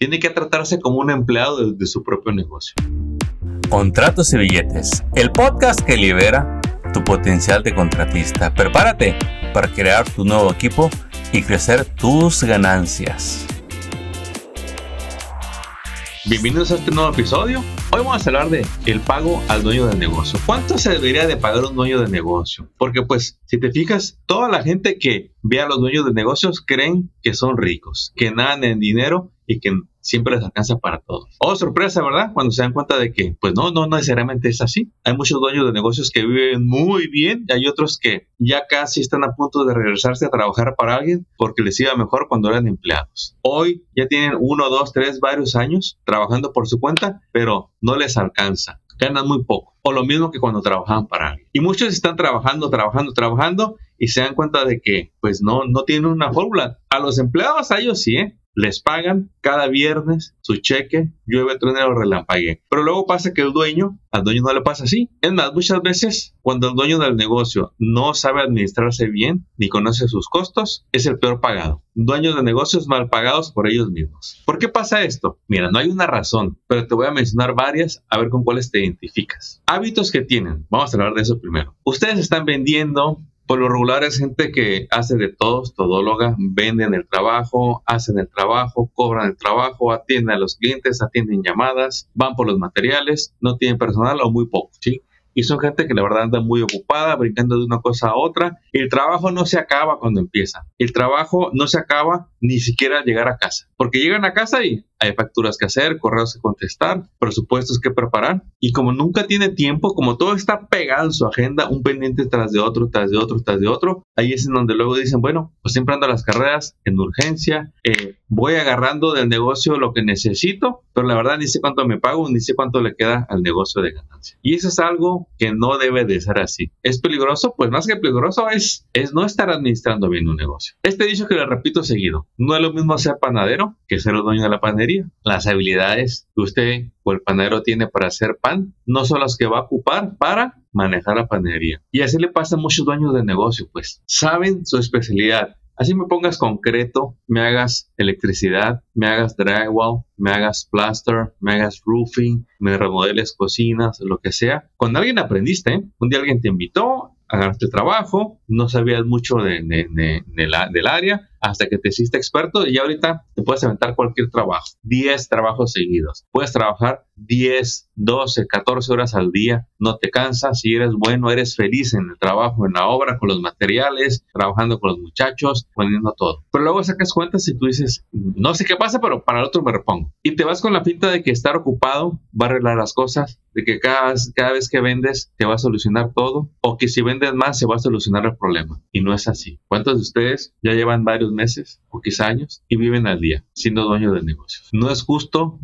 tiene que tratarse como un empleado de, su propio negocio. Contratos y billetes, el podcast que libera tu potencial de contratista. Prepárate para crear tu nuevo equipo y crecer tus ganancias. Bienvenidos a este nuevo episodio. Hoy vamos a hablar de el pago al dueño del negocio. ¿Cuánto se debería de pagar un dueño de negocio? Porque pues, si te fijas, toda la gente que ve a los dueños de negocios creen que son ricos, que nadan en dinero y que siempre les alcanza para todo. Oh, sorpresa, ¿verdad? Cuando se dan cuenta de que, pues no, no necesariamente es así. Hay muchos dueños de negocios que viven muy bien y hay otros que ya casi están a punto de regresarse a trabajar para alguien porque les iba mejor cuando eran empleados. Hoy ya tienen uno, dos, tres, varios años trabajando por su cuenta, pero no les alcanza. Ganan muy poco. O lo mismo que cuando trabajaban para alguien. Y muchos están trabajando, trabajando, trabajando y se dan cuenta de que, pues no, no tienen una fórmula. A los empleados, a ellos sí, ¿eh? Les pagan cada viernes su cheque, llueve, truene o relampague. Pero luego pasa que el dueño, al dueño no le pasa así. Es más, muchas veces cuando el dueño del negocio no sabe administrarse bien ni conoce sus costos, es el peor pagado. Dueños de negocios mal pagados por ellos mismos. ¿Por qué pasa esto? Mira, no hay una razón, pero te voy a mencionar varias a ver con cuáles te identificas. Hábitos que tienen. Vamos a hablar de eso primero. Ustedes están vendiendo por lo regular es gente que hace de todo, todóloga, venden el trabajo, hacen el trabajo, cobran el trabajo, atienden a los clientes, atienden llamadas, van por los materiales, no tienen personal o muy poco, ¿sí? y son gente que la verdad anda muy ocupada, brincando de una cosa a otra. El trabajo no se acaba cuando empieza. El trabajo no se acaba ni siquiera al llegar a casa, porque llegan a casa y hay facturas que hacer, correos que contestar, presupuestos que preparar. Y como nunca tiene tiempo, como todo está pegado en su agenda, un pendiente tras de otro, tras de otro, tras de otro, ahí es en donde luego dicen, bueno, pues siempre ando a las carreras en urgencia, eh, voy agarrando del negocio lo que necesito, pero la verdad ni sé cuánto me pago, ni sé cuánto le queda al negocio de ganancia. Y eso es algo que no debe de ser así. ¿Es peligroso? Pues más que peligroso es, es no estar administrando bien un negocio. Este dicho que le repito seguido, no es lo mismo ser panadero que ser el dueño de la panadería. Las habilidades que usted o el panadero tiene para hacer pan no son las que va a ocupar para manejar la panadería. Y así le pasa a muchos dueños de negocio, pues saben su especialidad, Así me pongas concreto, me hagas electricidad, me hagas drywall, me hagas plaster, me hagas roofing, me remodeles cocinas, lo que sea. Cuando alguien aprendiste, ¿eh? un día alguien te invitó, agarraste trabajo, no sabías mucho de, del área, hasta que te hiciste experto y ahorita te puedes aventar cualquier trabajo, 10 trabajos seguidos. Puedes trabajar 10, 12, 14 horas al día, no te cansas, si eres bueno, eres feliz en el trabajo, en la obra, con los materiales, trabajando con los muchachos, poniendo todo. Pero luego sacas cuentas y tú dices, no sé qué pasa, pero para el otro me repongo. Y te vas con la pinta de que estar ocupado va a arreglar las cosas, de que cada, cada vez que vendes te va a solucionar todo, o que si vendes más se va a solucionar el problema. Y no es así. ¿Cuántos de ustedes ya llevan varios meses o quizá años y viven al día siendo dueños de negocios. No es justo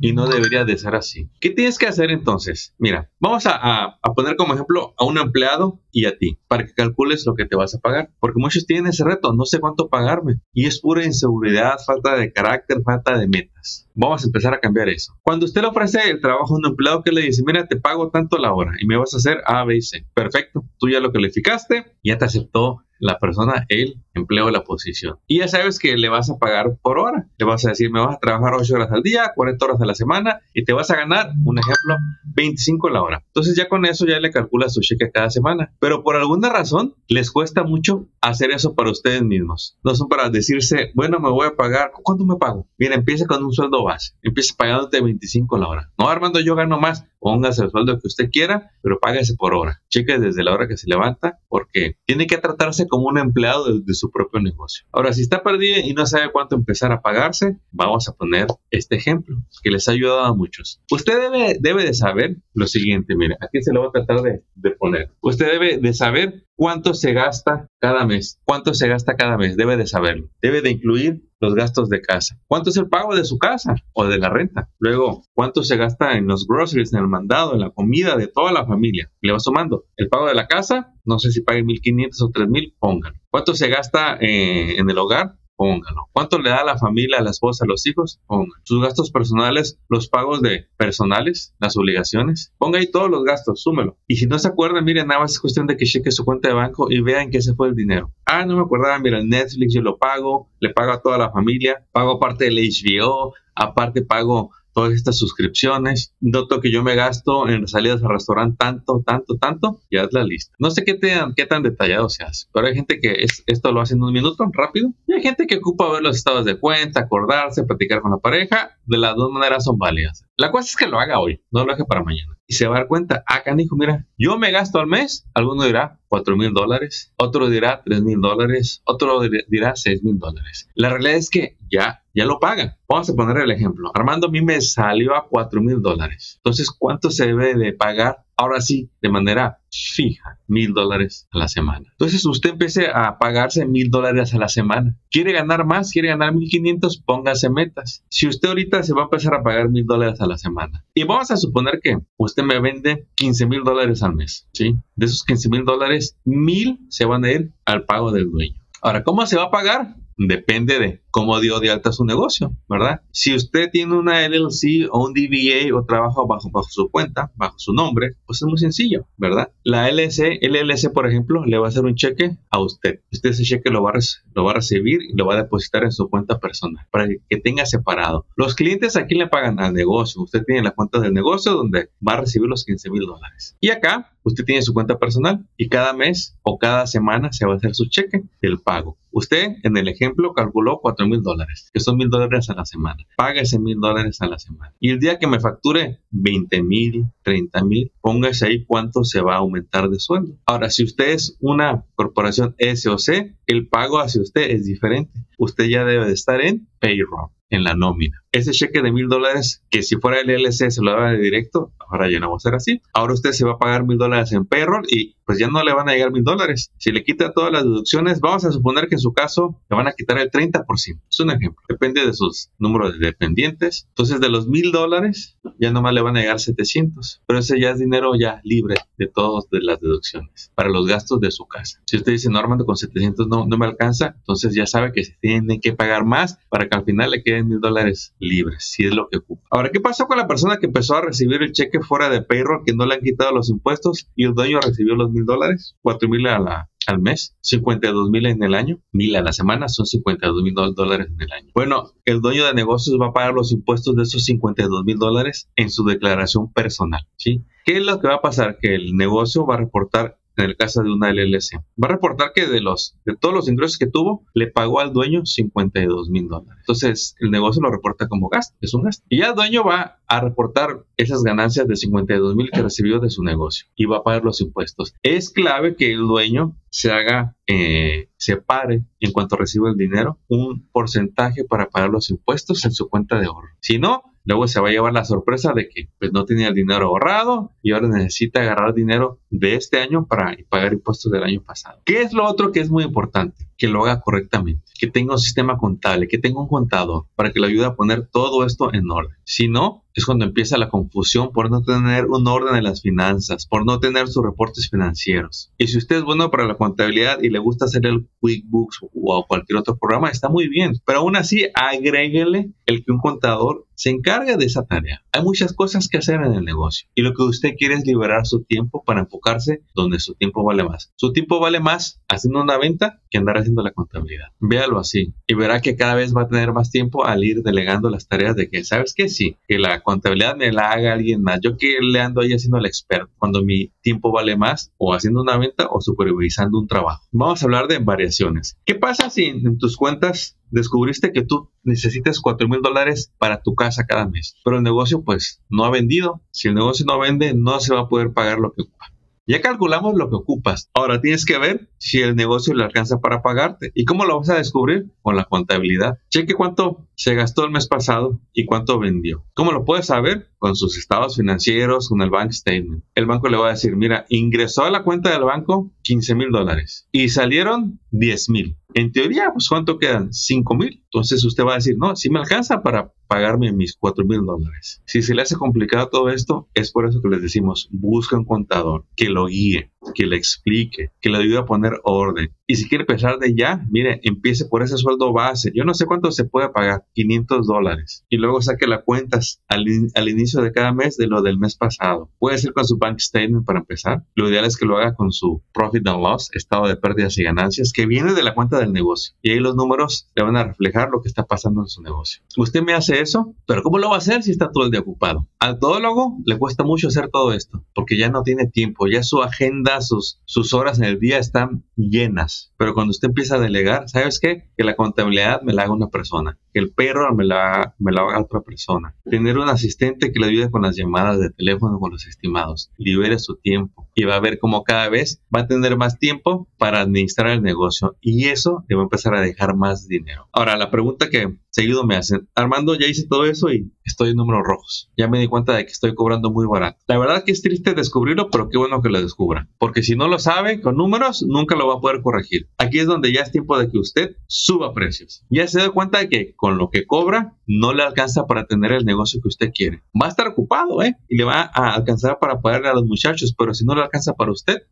y no debería de ser así. ¿Qué tienes que hacer entonces? Mira, vamos a, a, poner como ejemplo a un empleado y a ti para que calcules lo que te vas a pagar. Porque muchos tienen ese reto, no sé cuánto pagarme. Y es pura inseguridad, falta de carácter, falta de metas. Vamos a empezar a cambiar eso. Cuando usted le ofrece el trabajo a un empleado que le dice, mira, te pago tanto la hora y me vas a hacer A, B y C. Perfecto, tú ya lo calificaste, ya te aceptó la persona, el empleo de la posición. Y ya sabes que le vas a pagar por hora. Le vas a decir, me vas a trabajar 8 horas al día, 40 horas a la semana y te vas a ganar, un ejemplo, 25 la hora. Entonces ya con eso ya le calculas tu cheque cada semana. Pero por alguna razón les cuesta mucho hacer eso para ustedes mismos. No son para decirse, bueno, me voy a pagar, ¿cuánto me pago? Mira, empieza con un sueldo base. Empieza pagándote 25 la hora. No, Armando, yo gano más. Póngase el sueldo que usted quiera, pero págase por hora. Cheque desde la hora que se levanta porque tiene que tratarse como un empleado de, su propio negocio. Ahora, si está perdido y no sabe cuánto empezar a pagarse, vamos a poner este ejemplo que les ha ayudado a muchos. Usted debe, debe de saber lo siguiente, mire, aquí se lo voy a tratar de, de poner. Usted debe de saber cuánto se gasta cada mes. ¿Cuánto se gasta cada mes? Debe de saberlo. Debe de incluir los gastos de casa. ¿Cuánto es el pago de su casa o de la renta? Luego, ¿cuánto se gasta en los groceries, en el mandado, en la comida de toda la familia? Le va sumando. El pago de la casa, no sé si pague 1.500 o 3.000, pongan. ¿Cuánto se gasta eh, en el hogar? Póngalo. ¿Cuánto le da a la familia, a la esposa, a los hijos? Póngalo. Sus gastos personales, los pagos de personales, las obligaciones. Ponga ahí todos los gastos, súmelo. Y si no se acuerdan, miren, nada más es cuestión de que cheque su cuenta de banco y vean que se fue el dinero. Ah, no me acordaba, mira, Netflix yo lo pago, le pago a toda la familia, pago parte del HBO, aparte pago todas estas suscripciones, noto que yo me gasto en salidas al restaurante tanto, tanto, tanto, y haz la lista. No sé qué, qué tan detallado se hace, pero hay gente que esto lo hace en un minuto, rápido, y hay gente que ocupa ver los estados de cuenta, acordarse, platicar con la pareja, de las dos maneras son válidas. La cosa es que lo haga hoy, no lo haga para mañana. Y se va a dar cuenta, ah, canijo, mira, yo me gasto al mes, alguno dirá 4 mil dólares, otro dirá 3 mil dólares, otro dirá 6 mil dólares. La realidad es que ya, ya lo pagan. Vamos a poner el ejemplo. Armando a mí me salió a 4 mil dólares. Entonces, ¿cuánto se debe de pagar ahora sí, de manera fija, mil dólares a la semana. Entonces usted empiece a pagarse mil dólares a la semana. ¿Quiere ganar más? ¿Quiere ganar mil quinientos? Póngase metas. Si usted ahorita se va a empezar a pagar mil dólares a la semana y vamos a suponer que usted me vende 15 mil dólares al mes, ¿sí? De esos 15 mil dólares, mil se van a ir al pago del dueño. Ahora, ¿cómo se va a pagar? depende de cómo dio de alta su negocio, ¿verdad? Si usted tiene una LLC o un DBA o trabaja bajo, bajo su cuenta, bajo su nombre, pues es muy sencillo, ¿verdad? La LLC, LLC, por ejemplo, le va a hacer un cheque a usted. Usted ese cheque lo va, a, lo va a recibir y lo va a depositar en su cuenta personal para que tenga separado. Los clientes aquí le pagan al negocio. Usted tiene la cuenta del negocio donde va a recibir los 15 mil dólares. Y acá usted tiene su cuenta personal y cada mes o cada semana se va a hacer su cheque del pago. Usted en el ejemplo calculó 4 mil dólares, que son mil dólares a la semana. Paga ese mil dólares a la semana. Y el día que me facture 20 mil, 30 mil, póngase ahí cuánto se va a aumentar de sueldo. Ahora, si usted es una corporación SOC, el pago hacia usted es diferente. Usted ya debe de estar en payroll en la nómina. Ese cheque de mil dólares, que si fuera el LLC se lo daba de directo, ahora ya no va a ser así. Ahora usted se va a pagar mil dólares en payroll y pues ya no le van a llegar mil dólares. Si le quita todas las deducciones, vamos a suponer que en su caso le van a quitar el 30%. Es un ejemplo. Depende de sus números de dependientes. Entonces de los mil dólares, ya nomás le van a llegar 700. Pero ese ya es dinero ya libre de todas de las deducciones para los gastos de su casa. Si usted dice, no, Armando, con 700 no, no me alcanza, entonces ya sabe que se tienen que pagar más para que al final le queden mil dólares libres, si es lo que ocupa. Ahora, ¿qué pasó con la persona que empezó a recibir el cheque fuera de payroll, que no le han quitado los impuestos y el dueño recibió los mil dólares? Cuatro mil a la, al mes, 52 mil en el año, mil a la semana, son 52 mil dólares en el año. Bueno, el dueño de negocios va a pagar los impuestos de esos 52 mil dólares en su declaración personal, ¿sí? ¿Qué es lo que va a pasar? Que el negocio va a reportar en el caso de una LLC. Va a reportar que de los de todos los ingresos que tuvo, le pagó al dueño 52 mil dólares. Entonces, el negocio lo reporta como gasto, es un gasto. Y ya el dueño va a reportar esas ganancias de 52 mil que recibió de su negocio y va a pagar los impuestos. Es clave que el dueño se haga, eh, separe en cuanto reciba el dinero un porcentaje para pagar los impuestos en su cuenta de ahorro. Si no, luego se va a llevar la sorpresa de que pues no tenía el dinero ahorrado y ahora necesita agarrar dinero de este año para pagar impuestos del año pasado. ¿Qué es lo otro que es muy importante? Que lo haga correctamente, que tenga un sistema contable, que tenga un contador para que le ayude a poner todo esto en orden. Si no, es cuando empieza la confusión por no tener un orden en las finanzas, por no tener sus reportes financieros. Y si usted es bueno para la contabilidad y le gusta hacer el QuickBooks o cualquier otro programa, está muy bien. Pero aún así, agréguele el que un contador se encargue de esa tarea. Hay muchas cosas que hacer en el negocio y lo que usted quiere es liberar su tiempo para enfocarse donde su tiempo vale más. Su tiempo vale más haciendo una venta que andar haciendo la contabilidad. Véalo así y verá que cada vez va a tener más tiempo al ir delegando las tareas de que, ¿sabes qué? Sí, que la contabilidad me la haga alguien más. Yo que le ando ahí haciendo el experto cuando mi tiempo vale más o haciendo una venta o supervisando un trabajo. Vamos a hablar de variaciones. ¿Qué pasa si en tus cuentas descubriste que tú necesitas 4 mil dólares para tu casa cada mes, pero el negocio pues no ha vendido. Si el negocio no vende, no se va a poder pagar lo que ocupa. Ya calculamos lo que ocupas. Ahora tienes que ver si el negocio le alcanza para pagarte. ¿Y cómo lo vas a descubrir? Con la contabilidad. Cheque cuánto se gastó el mes pasado y cuánto vendió. ¿Cómo lo puedes saber? Con sus estados financieros, con el bank statement. El banco le va a decir, mira, ingresó a la cuenta del banco 15 mil dólares y salieron 10 mil. En teoría, pues ¿cuánto quedan? 5 mil. Entonces usted va a decir, no, si me alcanza para pagarme mis 4 mil dólares. Si se le hace complicado todo esto, es por eso que les decimos, busca un contador que lo guíe. Que le explique, que le ayude a poner orden. Y si quiere empezar de ya, mire, empiece por ese sueldo base. Yo no sé cuánto se puede pagar, 500 dólares. Y luego saque las cuentas al, al inicio de cada mes de lo del mes pasado. Puede ser con su bank statement para empezar. Lo ideal es que lo haga con su profit and loss, estado de pérdidas y ganancias, que viene de la cuenta del negocio. Y ahí los números le van a reflejar lo que está pasando en su negocio. Usted me hace eso, pero ¿cómo lo va a hacer si está todo el día ocupado? Al todólogo le cuesta mucho hacer todo esto, porque ya no tiene tiempo, ya su agenda, sus, sus horas en el día están llenas. Pero cuando usted empieza a delegar, ¿sabes qué? Que la contabilidad me la haga una persona, que el perro me la, me la haga otra persona. Tener un asistente que le ayude con las llamadas de teléfono con los estimados, libere su tiempo y va a ver cómo cada vez va a tener más tiempo para administrar el negocio y eso le va a empezar a dejar más dinero. Ahora, la pregunta que seguido me hacen, Armando, ya hice todo eso y estoy en números rojos. Ya me di cuenta de que estoy cobrando muy barato. La verdad que es triste descubrirlo, pero qué bueno que lo descubra. Porque si no lo sabe con números, nunca lo va a poder corregir. Aquí es donde ya es tiempo de que usted suba precios. Ya se da cuenta de que con lo que cobra no le alcanza para tener el negocio que usted quiere. Va a estar ocupado, ¿eh? Y le va a alcanzar para pagarle a los muchachos, pero si no le alcanza para usted,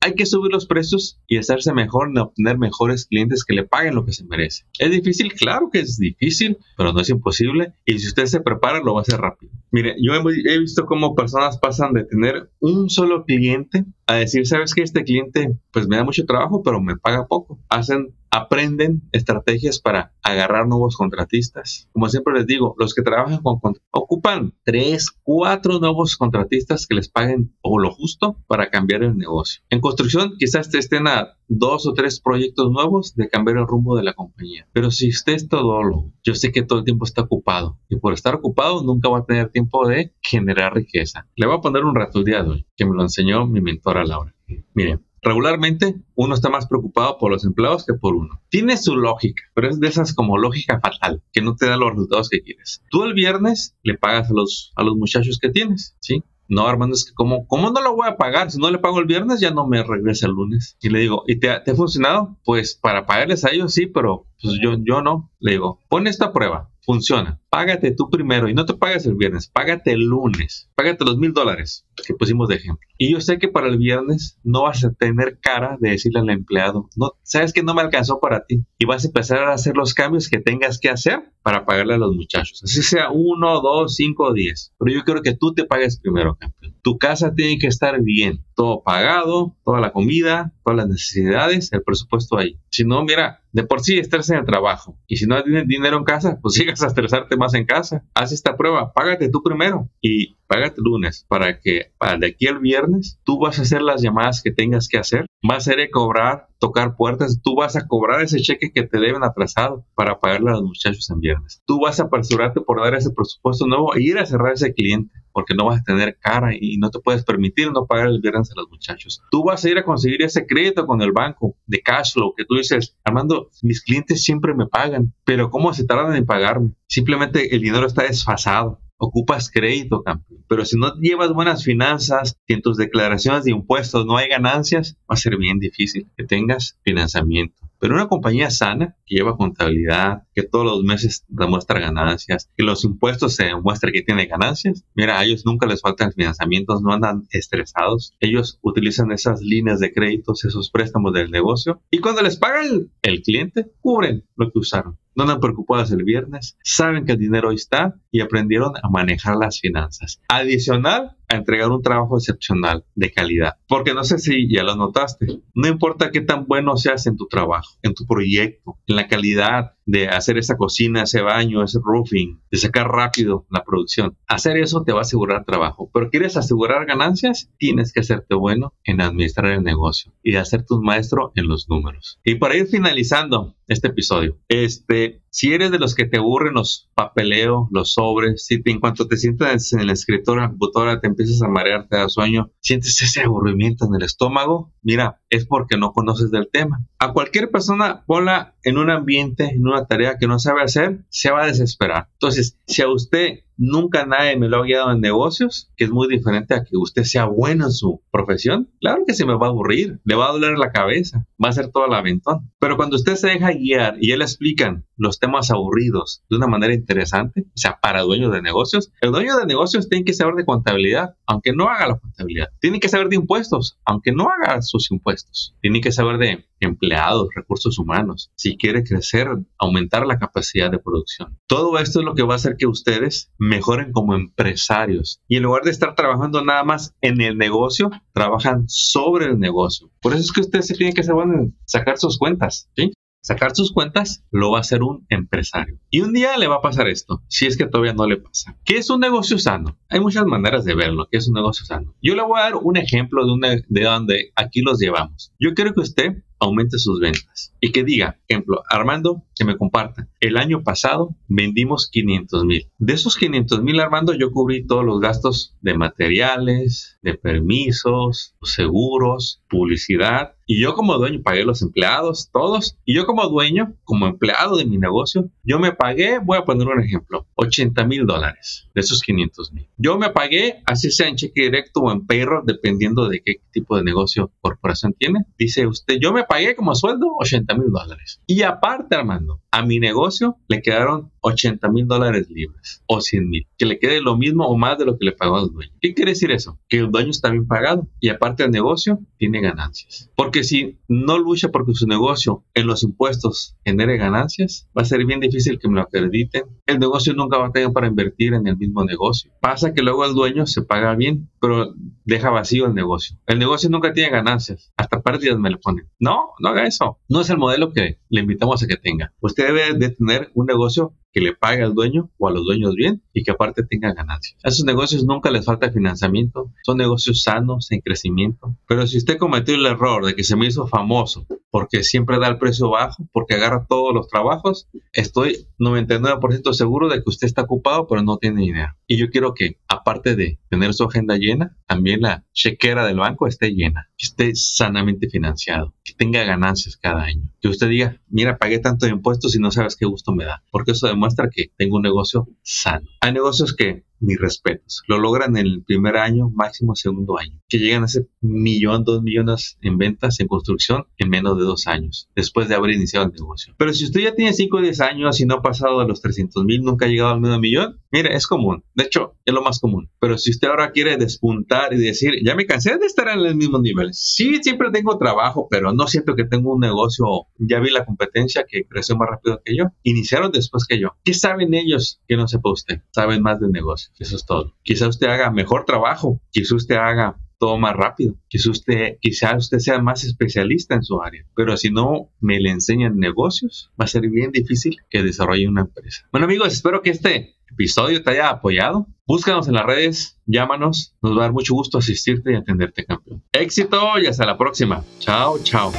hay que subir los precios y hacerse mejor en obtener mejores clientes que le paguen lo que se merece. ¿Es difícil? Claro que es difícil, pero no es imposible. Y si usted se prepara, lo va a hacer rápido. Mire, yo he visto cómo personas pasan de tener un solo cliente a decir, sabes que este cliente pues me da mucho trabajo, pero me paga poco. Hacen aprenden estrategias para agarrar nuevos contratistas. Como siempre les digo, los que trabajan con ocupan tres, cuatro nuevos contratistas que les paguen o lo justo para cambiar el negocio. En construcción quizás estén a dos o tres proyectos nuevos de cambiar el rumbo de la compañía. Pero si usted es todólogo, yo sé que todo el tiempo está ocupado y por estar ocupado nunca va a tener tiempo de generar riqueza. Le voy a poner un rato de hoy que me lo enseñó mi mentora Laura. Miren, Regularmente uno está más preocupado por los empleados que por uno. Tiene su lógica, pero es de esas como lógica fatal, que no te da los resultados que quieres. Tú el viernes le pagas a los, a los muchachos que tienes, ¿sí? No, Armando, es que como, ¿cómo no lo voy a pagar? Si no le pago el viernes, ya no me regresa el lunes. Y le digo, ¿y te, te ha funcionado? Pues para pagarles a ellos sí, pero pues yo, yo no. Le digo, pon esta prueba funciona. Págate tú primero y no te pagas el viernes, págate el lunes, págate los mil dólares que pusimos de ejemplo. Y yo sé que para el viernes no vas a tener cara de decirle al empleado, no, sabes que no me alcanzó para ti y vas a empezar a hacer los cambios que tengas que hacer para pagarle a los muchachos. Así sea uno, dos, cinco, diez. Pero yo quiero que tú te pagues primero, campeón. Tu casa tiene que estar bien, todo pagado, toda la comida, todas las necesidades, el presupuesto ahí. Si no, mira, de por sí estás en el trabajo. Y si no tienes dinero en casa, pues sigas a estresarte más en casa. Haz esta prueba, págate tú primero y págate lunes para que de aquí al viernes tú vas a hacer las llamadas que tengas que hacer. Vas a cobrar, tocar puertas. Tú vas a cobrar ese cheque que te deben atrasado para pagarle a los muchachos en viernes. Tú vas a apresurarte por dar ese presupuesto nuevo e ir a cerrar ese cliente porque no vas a tener cara y no te puedes permitir no pagar el viernes a los muchachos. Tú vas a ir a conseguir ese crédito con el banco de cash flow que tú dices, Armando, mis clientes siempre me pagan, pero ¿cómo se tardan en pagarme? Simplemente el dinero está desfasado ocupas crédito, campeón. Pero si no llevas buenas finanzas, y en tus declaraciones de impuestos no hay ganancias, va a ser bien difícil que tengas financiamiento. Pero una compañía sana, que lleva contabilidad, que todos los meses demuestra ganancias, que los impuestos se demuestra que tiene ganancias, mira, a ellos nunca les faltan financiamientos, no andan estresados. Ellos utilizan esas líneas de créditos, esos préstamos del negocio, y cuando les paga el, cliente, cubren lo que usaron no andan preocupadas el viernes, saben que el dinero está y aprendieron a manejar las finanzas. Adicional a entregar un trabajo excepcional de calidad. Porque no sé si ya lo notaste, no importa qué tan bueno seas en tu trabajo, en tu proyecto, en la calidad de hacer esa cocina, ese baño, ese roofing, de sacar rápido la producción. Hacer eso te va a asegurar trabajo. Pero quieres asegurar ganancias, tienes que hacerte bueno en administrar el negocio y hacerte un maestro en los números. Y para ir finalizando este episodio, este, si eres de los que te aburren los papeleos, los sobres, si en cuanto te sientas en el escritorio, en la computadora, te empiezas a marear, te da sueño, sientes ese aburrimiento en el estómago, mira, es porque no conoces del tema. A cualquier persona, ponla en un ambiente, en una tarea que no sabe hacer, se va a desesperar. Entonces, si a usted nunca nadie me lo ha guiado en negocios, que es muy diferente a que usted sea bueno en su profesión, claro que se me va a aburrir, le va a doler la cabeza, va a ser todo el aventón. Pero cuando usted se deja guiar y él le explican los temas aburridos de una manera interesante, o sea, para dueños de negocios, el dueño de negocios tiene que saber de contabilidad, aunque no haga la contabilidad. Tiene que saber de impuestos, aunque no haga sus impuestos. Tiene que saber de empleados, recursos humanos, si quiere crecer, aumentar la capacidad de producción. Todo esto es lo que va a hacer que ustedes mejoren como empresarios y en lugar de estar trabajando nada más en el negocio, trabajan sobre el negocio. Por eso es que ustedes se tienen que saber sacar sus cuentas, ¿sí? Sacar sus cuentas, lo va a hacer un empresario. Y un día le va a pasar esto, si es que todavía no le pasa. ¿Qué es un negocio sano? Hay muchas maneras de verlo, ¿qué es un negocio sano? Yo le voy a dar un ejemplo de, de donde aquí los llevamos. Yo quiero que usted aumente sus ventas. Y que diga, ejemplo, Armando, que me comparta, el año pasado vendimos 500 mil. De esos 500 mil, Armando, yo cubrí todos los gastos de materiales, de permisos, seguros, publicidad. Y yo como dueño pagué los empleados, todos. Y yo como dueño, como empleado de mi negocio, yo me pagué, voy a poner un ejemplo, 80 mil dólares de esos 500 mil. Yo me pagué, así sea en cheque directo o en payroll, dependiendo de qué tipo de negocio corporación tiene. Dice usted, yo me pagué como sueldo 80 mil dólares. Y aparte, Armando, a mi negocio le quedaron 80 mil dólares libres o 100 mil. Que le quede lo mismo o más de lo que le pagó al dueño. ¿Qué quiere decir eso? Que el dueño está bien pagado y aparte el negocio tiene ganancias. Porque si no lucha porque su negocio en los impuestos genere ganancias, va a ser bien difícil que me lo acrediten. El negocio nunca va a tener para invertir en el mismo negocio. Pasa que luego el dueño se paga bien, pero deja vacío el negocio. El negocio nunca tiene ganancias. Hasta pérdidas me lo ponen. No, no haga eso. No es el modelo que le invitamos a que tenga. Usted debe de tener un negocio que le pague al dueño o a los dueños bien y que aparte tenga ganancias. A esos negocios nunca les falta financiamiento, son negocios sanos, en crecimiento. Pero si usted cometió el error de que se me hizo famoso porque siempre da el precio bajo, porque agarra todos los trabajos, estoy 99% seguro de que usted está ocupado pero no tiene dinero. Y yo quiero que, aparte de tener su agenda llena, también la chequera del banco esté llena, que esté sanamente financiado, que tenga ganancias cada año. Que usted diga, mira, pagué tanto de impuestos y no sabes qué gusto me da, porque eso demuestra que tengo un negocio sano. Hay negocios que mis respetos. Lo logran en el primer año, máximo segundo año. Que llegan a ese millón, dos millones en ventas, en construcción, en menos de dos años, después de haber iniciado el negocio. Pero si usted ya tiene 5 o 10 años y no ha pasado de los 300 mil, nunca ha llegado al medio millón, mire, es común. De hecho, es lo más común. Pero si usted ahora quiere despuntar y decir, ya me cansé de estar en el mismo nivel. Sí, siempre tengo trabajo, pero no siento que tengo un negocio. Ya vi la competencia que creció más rápido que yo. Iniciaron después que yo. ¿Qué saben ellos que no sepa usted? Saben más de negocio. Eso es todo. Quizá usted haga mejor trabajo. Quizá usted haga todo más rápido. Quizá usted, quizá usted sea más especialista en su área, pero si no me le enseñan negocios, va a ser bien difícil que desarrolle una empresa. Bueno amigos, espero que este episodio te haya apoyado. Búscanos en las redes, llámanos, nos va a dar mucho gusto asistirte y atenderte, campeón. Éxito y hasta la próxima. Chao, chao.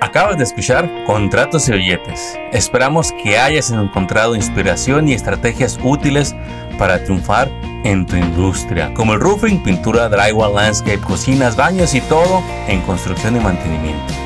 Acabas de escuchar Contratos y Billetes. Esperamos que hayas encontrado inspiración y estrategias útiles para triunfar en tu industria, como el roofing, pintura, drywall, landscape, cocinas, baños y todo en construcción y mantenimiento.